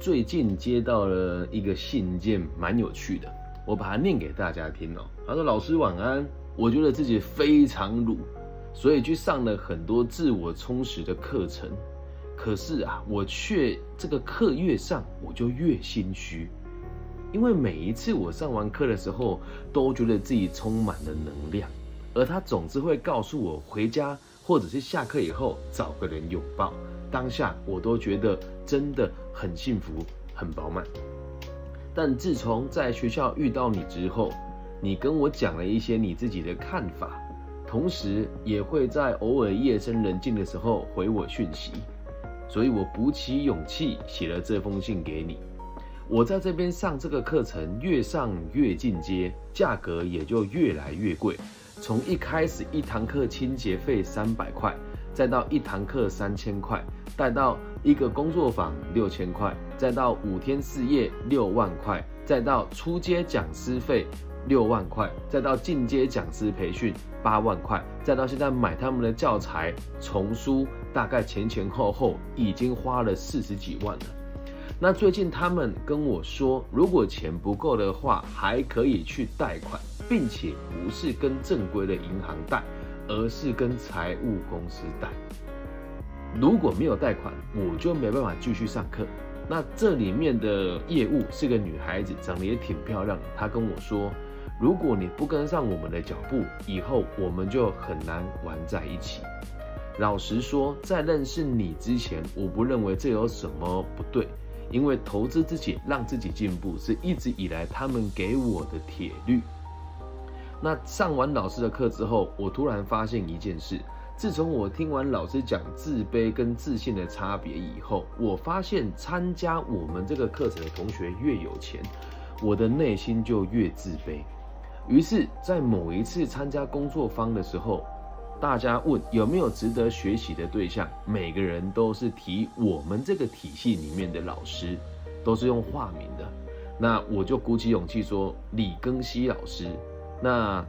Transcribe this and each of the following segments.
最近接到了一个信件，蛮有趣的，我把它念给大家听哦。他说：“老师晚安，我觉得自己非常鲁，所以去上了很多自我充实的课程。可是啊，我却这个课越上，我就越心虚，因为每一次我上完课的时候，都觉得自己充满了能量，而他总是会告诉我回家。”或者是下课以后找个人拥抱，当下我都觉得真的很幸福、很饱满。但自从在学校遇到你之后，你跟我讲了一些你自己的看法，同时也会在偶尔夜深人静的时候回我讯息，所以我鼓起勇气写了这封信给你。我在这边上这个课程，越上越进阶，价格也就越来越贵。从一开始一堂课清洁费三百块，再到一堂课三千块，再到一个工作坊六千块，再到五天四夜六万块，再到初阶讲师费六万块，再到进阶讲师培训八万块，再到现在买他们的教材丛书，大概前前后后已经花了四十几万了。那最近他们跟我说，如果钱不够的话，还可以去贷款，并且不是跟正规的银行贷，而是跟财务公司贷。如果没有贷款，我就没办法继续上课。那这里面的业务是个女孩子，长得也挺漂亮。她跟我说，如果你不跟上我们的脚步，以后我们就很难玩在一起。老实说，在认识你之前，我不认为这有什么不对。因为投资自己，让自己进步，是一直以来他们给我的铁律。那上完老师的课之后，我突然发现一件事：自从我听完老师讲自卑跟自信的差别以后，我发现参加我们这个课程的同学越有钱，我的内心就越自卑。于是，在某一次参加工作坊的时候。大家问有没有值得学习的对象，每个人都是提我们这个体系里面的老师，都是用化名的。那我就鼓起勇气说李庚希老师。那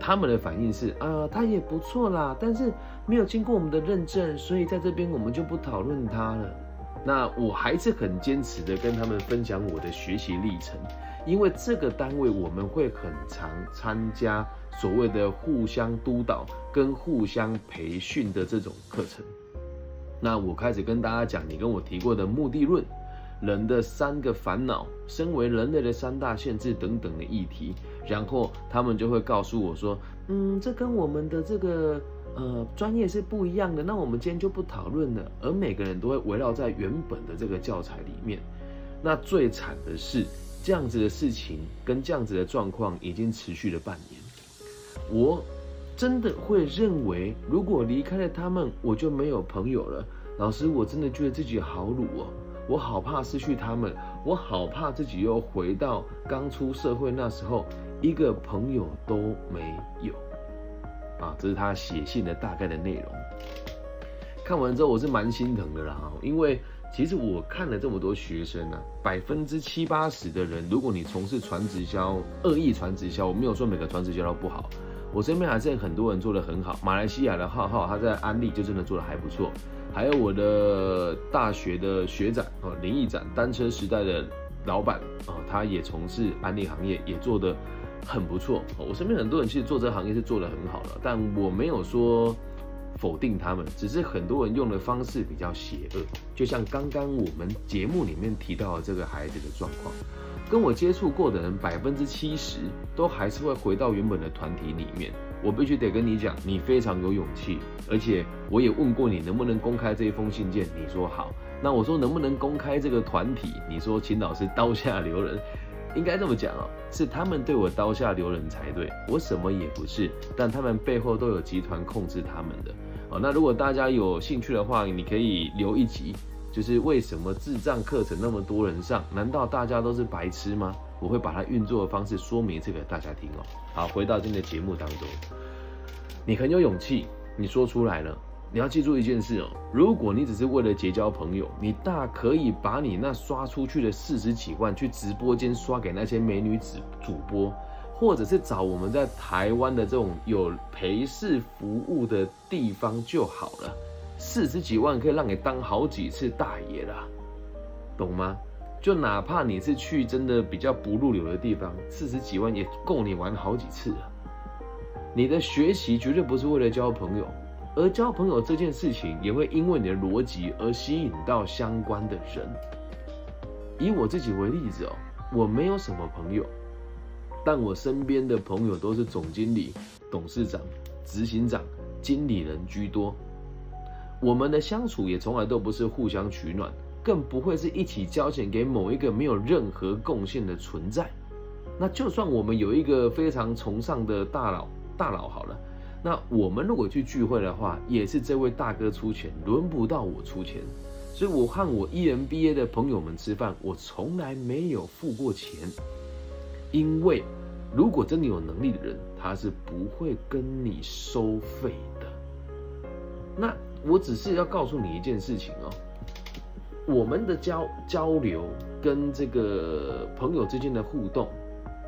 他们的反应是啊，他也不错啦，但是没有经过我们的认证，所以在这边我们就不讨论它了。那我还是很坚持的跟他们分享我的学习历程，因为这个单位我们会很常参加所谓的互相督导跟互相培训的这种课程。那我开始跟大家讲你跟我提过的目的论、人的三个烦恼、身为人类的三大限制等等的议题，然后他们就会告诉我说，嗯，这跟我们的这个。呃，专业是不一样的，那我们今天就不讨论了。而每个人都会围绕在原本的这个教材里面。那最惨的是，这样子的事情跟这样子的状况已经持续了半年。我真的会认为，如果离开了他们，我就没有朋友了。老师，我真的觉得自己好鲁哦，我好怕失去他们，我好怕自己又回到刚出社会那时候，一个朋友都没有。啊，这是他写信的大概的内容。看完之后，我是蛮心疼的啦，因为其实我看了这么多学生呢，百分之七八十的人，如果你从事传直销、恶意传直销，我没有说每个传直销都不好，我身边还是很多人做的很好。马来西亚的浩浩，他在安利就真的做的还不错，还有我的大学的学长哦，林毅展，单车时代的老板啊，他也从事安利行业，也做的。很不错，我身边很多人其实做这个行业是做得很好的，但我没有说否定他们，只是很多人用的方式比较邪恶。就像刚刚我们节目里面提到的这个孩子的状况，跟我接触过的人百分之七十都还是会回到原本的团体里面。我必须得跟你讲，你非常有勇气，而且我也问过你能不能公开这一封信件，你说好。那我说能不能公开这个团体，你说请老师 刀下留人。应该这么讲哦，是他们对我刀下留人才对，我什么也不是，但他们背后都有集团控制他们的。哦，那如果大家有兴趣的话，你可以留一集，就是为什么智障课程那么多人上？难道大家都是白痴吗？我会把它运作的方式说明这个大家听哦。好，回到今天的节目当中，你很有勇气，你说出来了。你要记住一件事哦，如果你只是为了结交朋友，你大可以把你那刷出去的四十几万去直播间刷给那些美女子主播，或者是找我们在台湾的这种有陪侍服务的地方就好了。四十几万可以让你当好几次大爷了，懂吗？就哪怕你是去真的比较不入流的地方，四十几万也够你玩好几次了。你的学习绝对不是为了交朋友，而交朋友这件事情也会因为你的逻辑而吸引到相关的人。以我自己为例子哦，我没有什么朋友，但我身边的朋友都是总经理、董事长、执行长、经理人居多。我们的相处也从来都不是互相取暖。更不会是一起交钱给某一个没有任何贡献的存在。那就算我们有一个非常崇尚的大佬，大佬好了，那我们如果去聚会的话，也是这位大哥出钱，轮不到我出钱。所以我和我 EMBA 的朋友们吃饭，我从来没有付过钱，因为如果真的有能力的人，他是不会跟你收费的。那我只是要告诉你一件事情哦。我们的交交流跟这个朋友之间的互动，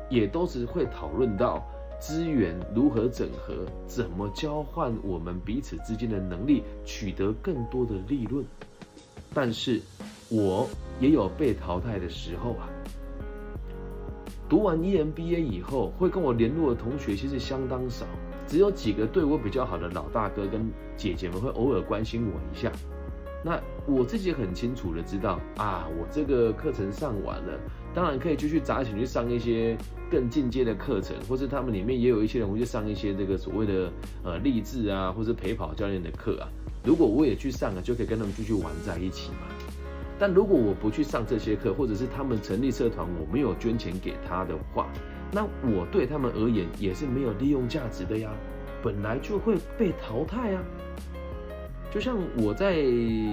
也都是会讨论到资源如何整合，怎么交换我们彼此之间的能力，取得更多的利润。但是，我也有被淘汰的时候啊。读完 EMBA 以后，会跟我联络的同学其实相当少，只有几个对我比较好的老大哥跟姐姐们会偶尔关心我一下。那我自己很清楚的知道啊，我这个课程上完了，当然可以继续砸钱去上一些更进阶的课程，或是他们里面也有一些人会去上一些这个所谓的呃励志啊，或是陪跑教练的课啊。如果我也去上了，就可以跟他们继续玩在一起嘛。但如果我不去上这些课，或者是他们成立社团，我没有捐钱给他的话，那我对他们而言也是没有利用价值的呀，本来就会被淘汰啊。就像我在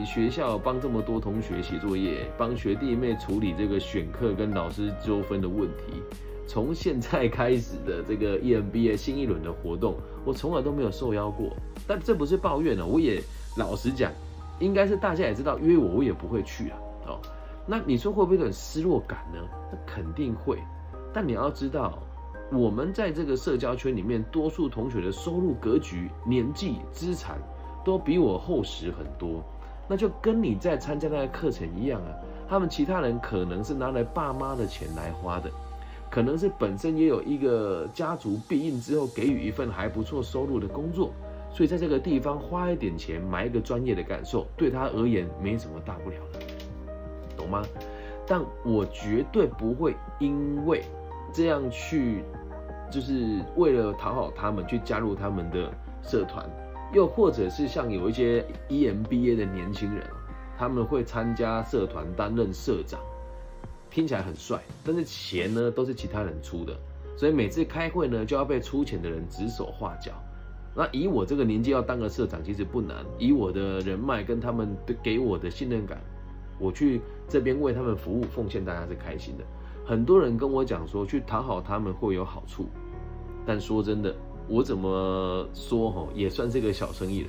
学校帮这么多同学写作业，帮学弟妹处理这个选课跟老师纠纷的问题，从现在开始的这个 EMBA 新一轮的活动，我从来都没有受邀过。但这不是抱怨呢，我也老实讲，应该是大家也知道约我，我也不会去啊。哦，那你说会不会有点失落感呢？那肯定会。但你要知道，我们在这个社交圈里面，多数同学的收入格局、年纪、资产。都比我厚实很多，那就跟你在参加那个课程一样啊。他们其他人可能是拿来爸妈的钱来花的，可能是本身也有一个家族庇应之后给予一份还不错收入的工作，所以在这个地方花一点钱买一个专业的感受，对他而言没什么大不了的，懂吗？但我绝对不会因为这样去，就是为了讨好他们去加入他们的社团。又或者是像有一些 EMBA 的年轻人，他们会参加社团担任社长，听起来很帅，但是钱呢都是其他人出的，所以每次开会呢就要被出钱的人指手画脚。那以我这个年纪要当个社长其实不难，以我的人脉跟他们给我的信任感，我去这边为他们服务奉献，大家是开心的。很多人跟我讲说去讨好他们会有好处，但说真的。我怎么说哈，也算是个小生意人。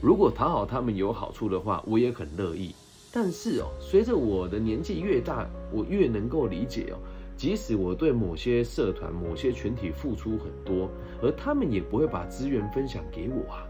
如果讨好他们有好处的话，我也很乐意。但是哦，随着我的年纪越大，我越能够理解哦，即使我对某些社团、某些群体付出很多，而他们也不会把资源分享给我啊。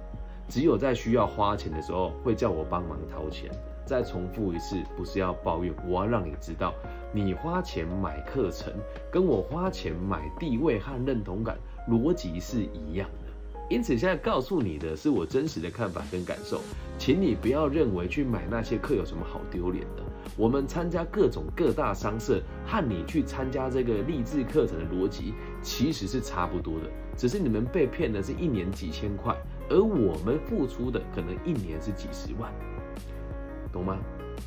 只有在需要花钱的时候，会叫我帮忙掏钱。再重复一次，不是要抱怨，我要让你知道，你花钱买课程，跟我花钱买地位和认同感。逻辑是一样的，因此现在告诉你的是我真实的看法跟感受，请你不要认为去买那些课有什么好丢脸的。我们参加各种各大商社和你去参加这个励志课程的逻辑其实是差不多的，只是你们被骗的是一年几千块，而我们付出的可能一年是几十万，懂吗？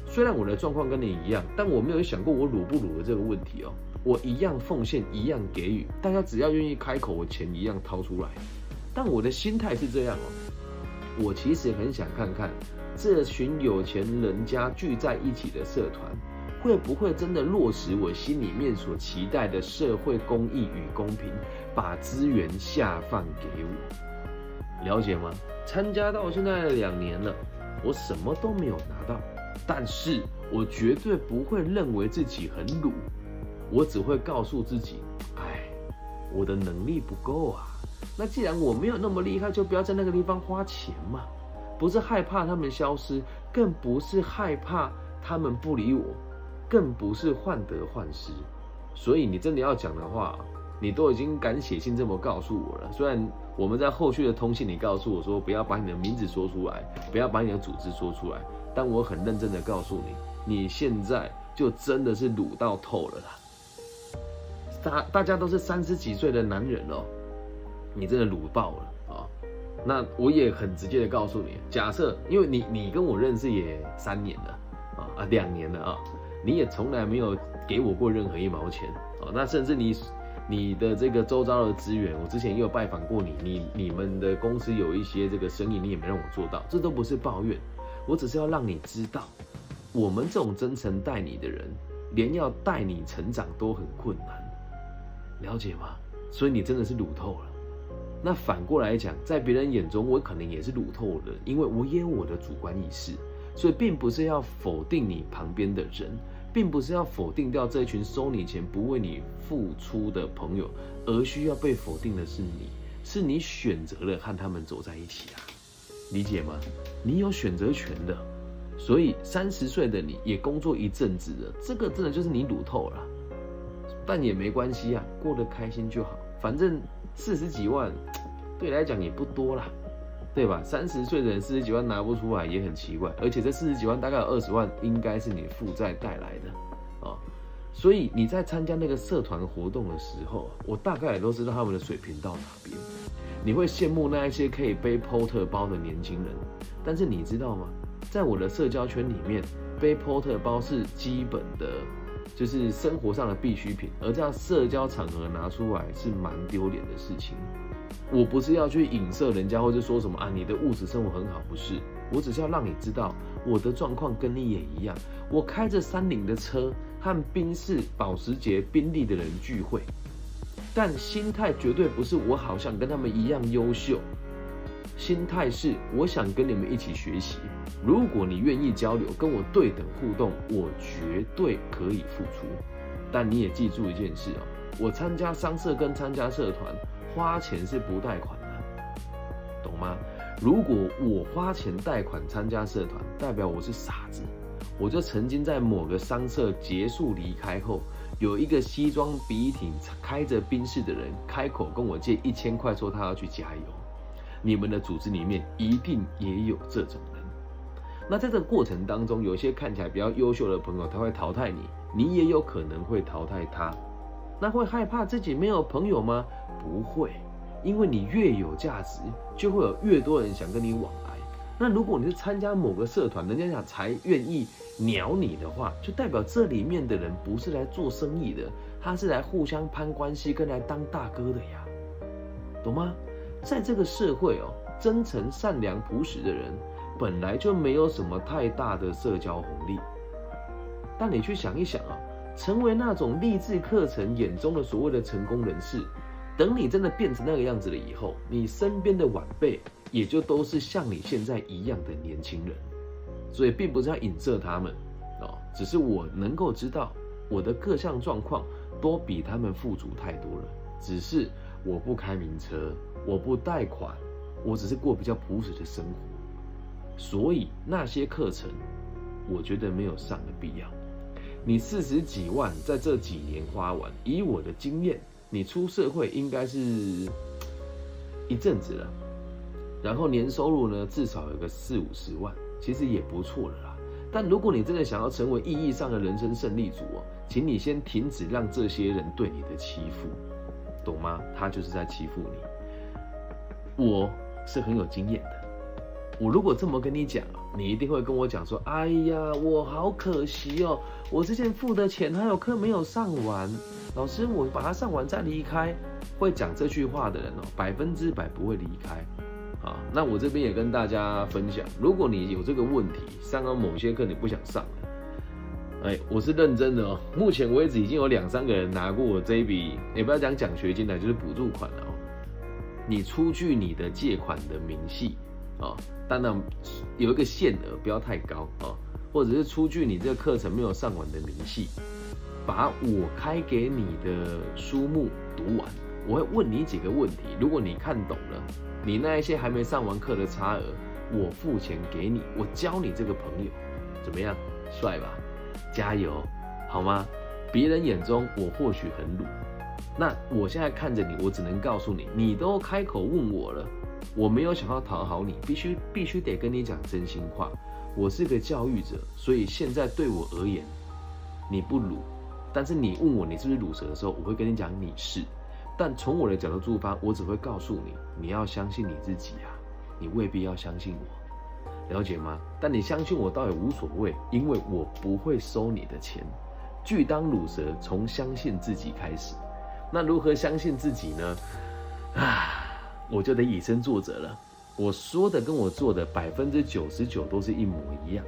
虽然我的状况跟你一样，但我没有想过我鲁不鲁的这个问题哦。我一样奉献，一样给予，大家只要愿意开口，我钱一样掏出来。但我的心态是这样哦，我其实很想看看这群有钱人家聚在一起的社团，会不会真的落实我心里面所期待的社会公益与公平，把资源下放给我。了解吗？参加到现在两年了，我什么都没有拿到，但是我绝对不会认为自己很鲁。我只会告诉自己，哎，我的能力不够啊。那既然我没有那么厉害，就不要在那个地方花钱嘛。不是害怕他们消失，更不是害怕他们不理我，更不是患得患失。所以你真的要讲的话，你都已经敢写信这么告诉我了。虽然我们在后续的通信，里告诉我说不要把你的名字说出来，不要把你的组织说出来，但我很认真的告诉你，你现在就真的是卤到透了啦。大大家都是三十几岁的男人哦，你真的鲁爆了啊！那我也很直接的告诉你，假设因为你你跟我认识也三年了啊啊两年了啊，你也从来没有给我过任何一毛钱哦，那甚至你你的这个周遭的资源，我之前也有拜访过你，你你们的公司有一些这个生意，你也没让我做到，这都不是抱怨，我只是要让你知道，我们这种真诚待你的人，连要带你成长都很困难。了解吗？所以你真的是卤透了。那反过来讲，在别人眼中，我可能也是卤透的，因为我也有我的主观意识。所以并不是要否定你旁边的人，并不是要否定掉这群收你钱不为你付出的朋友，而需要被否定的是你，是你选择了和他们走在一起啊。理解吗？你有选择权的。所以三十岁的你也工作一阵子了，这个真的就是你卤透了。但也没关系啊，过得开心就好。反正四十几万，对来讲也不多啦，对吧？三十岁的人四十几万拿不出来也很奇怪。而且这四十几万大概有二十万应该是你负债带来的啊。所以你在参加那个社团活动的时候，我大概也都知道他们的水平到哪边。你会羡慕那一些可以背 porter 包的年轻人，但是你知道吗？在我的社交圈里面，背 porter 包是基本的。就是生活上的必需品，而这样社交场合拿出来是蛮丢脸的事情。我不是要去影射人家，或者说什么啊，你的物质生活很好，不是。我只是要让你知道我的状况跟你也一样。我开着三菱的车和宾士、保时捷、宾利的人聚会，但心态绝对不是我好像跟他们一样优秀。心态是我想跟你们一起学习。如果你愿意交流，跟我对等互动，我绝对可以付出。但你也记住一件事哦，我参加商社跟参加社团，花钱是不贷款的，懂吗？如果我花钱贷款参加社团，代表我是傻子。我就曾经在某个商社结束离开后，有一个西装笔挺、开着宾士的人开口跟我借一千块，说他要去加油。你们的组织里面一定也有这种人。那在这个过程当中，有些看起来比较优秀的朋友，他会淘汰你，你也有可能会淘汰他。那会害怕自己没有朋友吗？不会，因为你越有价值，就会有越多人想跟你往来。那如果你是参加某个社团，人家想才愿意鸟你的话，就代表这里面的人不是来做生意的，他是来互相攀关系，跟来当大哥的呀，懂吗？在这个社会哦，真诚、善良、朴实的人。本来就没有什么太大的社交红利，但你去想一想啊，成为那种励志课程眼中的所谓的成功人士，等你真的变成那个样子了以后，你身边的晚辈也就都是像你现在一样的年轻人，所以并不是要影射他们哦，只是我能够知道我的各项状况都比他们富足太多了，只是我不开名车，我不贷款，我只是过比较朴实的生活。所以那些课程，我觉得没有上的必要。你四十几万在这几年花完，以我的经验，你出社会应该是一阵子了，然后年收入呢至少有个四五十万，其实也不错了啦。但如果你真的想要成为意义上的人生胜利组哦，请你先停止让这些人对你的欺负，懂吗？他就是在欺负你。我是很有经验的。我如果这么跟你讲，你一定会跟我讲说：“哎呀，我好可惜哦，我之前付的钱还有课没有上完，老师，我把它上完再离开。”会讲这句话的人哦，百分之百不会离开。啊，那我这边也跟大家分享，如果你有这个问题，上了某些课你不想上了，哎，我是认真的哦。目前为止已经有两三个人拿过我这一笔，也不要讲奖学金了，就是补助款了哦。你出具你的借款的明细。啊，当然有一个限额，不要太高啊，或者是出具你这个课程没有上完的明细，把我开给你的书目读完，我会问你几个问题，如果你看懂了，你那一些还没上完课的差额，我付钱给你，我教你这个朋友，怎么样，帅吧？加油，好吗？别人眼中我或许很鲁，那我现在看着你，我只能告诉你，你都开口问我了，我没有想要讨好你，必须必须得跟你讲真心话。我是个教育者，所以现在对我而言，你不鲁，但是你问我你是不是鲁蛇的时候，我会跟你讲你是。但从我的角度出发，我只会告诉你，你要相信你自己啊，你未必要相信我，了解吗？但你相信我倒也无所谓，因为我不会收你的钱。拒当乳蛇，从相信自己开始。那如何相信自己呢？啊，我就得以身作则了。我说的跟我做的百分之九十九都是一模一样。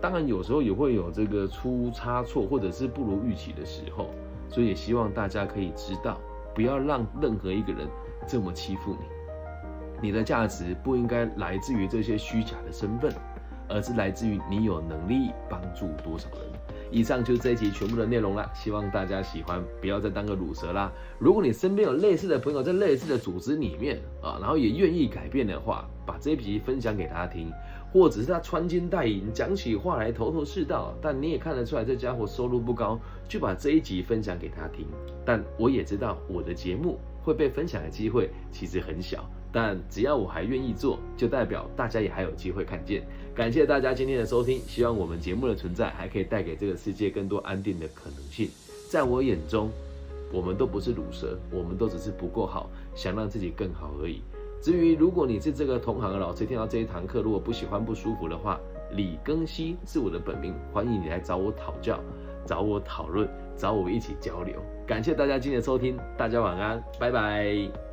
当然有时候也会有这个出差错，或者是不如预期的时候。所以也希望大家可以知道，不要让任何一个人这么欺负你。你的价值不应该来自于这些虚假的身份，而是来自于你有能力帮助多少人。以上就是这一集全部的内容了，希望大家喜欢，不要再当个乳蛇啦。如果你身边有类似的朋友在类似的组织里面啊，然后也愿意改变的话，把这一集分享给他听，或者是他穿金戴银，讲起话来头头是道，但你也看得出来这家伙收入不高，就把这一集分享给他听。但我也知道我的节目会被分享的机会其实很小。但只要我还愿意做，就代表大家也还有机会看见。感谢大家今天的收听，希望我们节目的存在还可以带给这个世界更多安定的可能性。在我眼中，我们都不是乳蛇，我们都只是不够好，想让自己更好而已。至于如果你是这个同行的老师，听到这一堂课如果不喜欢不舒服的话，李庚希是我的本名，欢迎你来找我讨教，找我讨论，找我一起交流。感谢大家今天的收听，大家晚安，拜拜。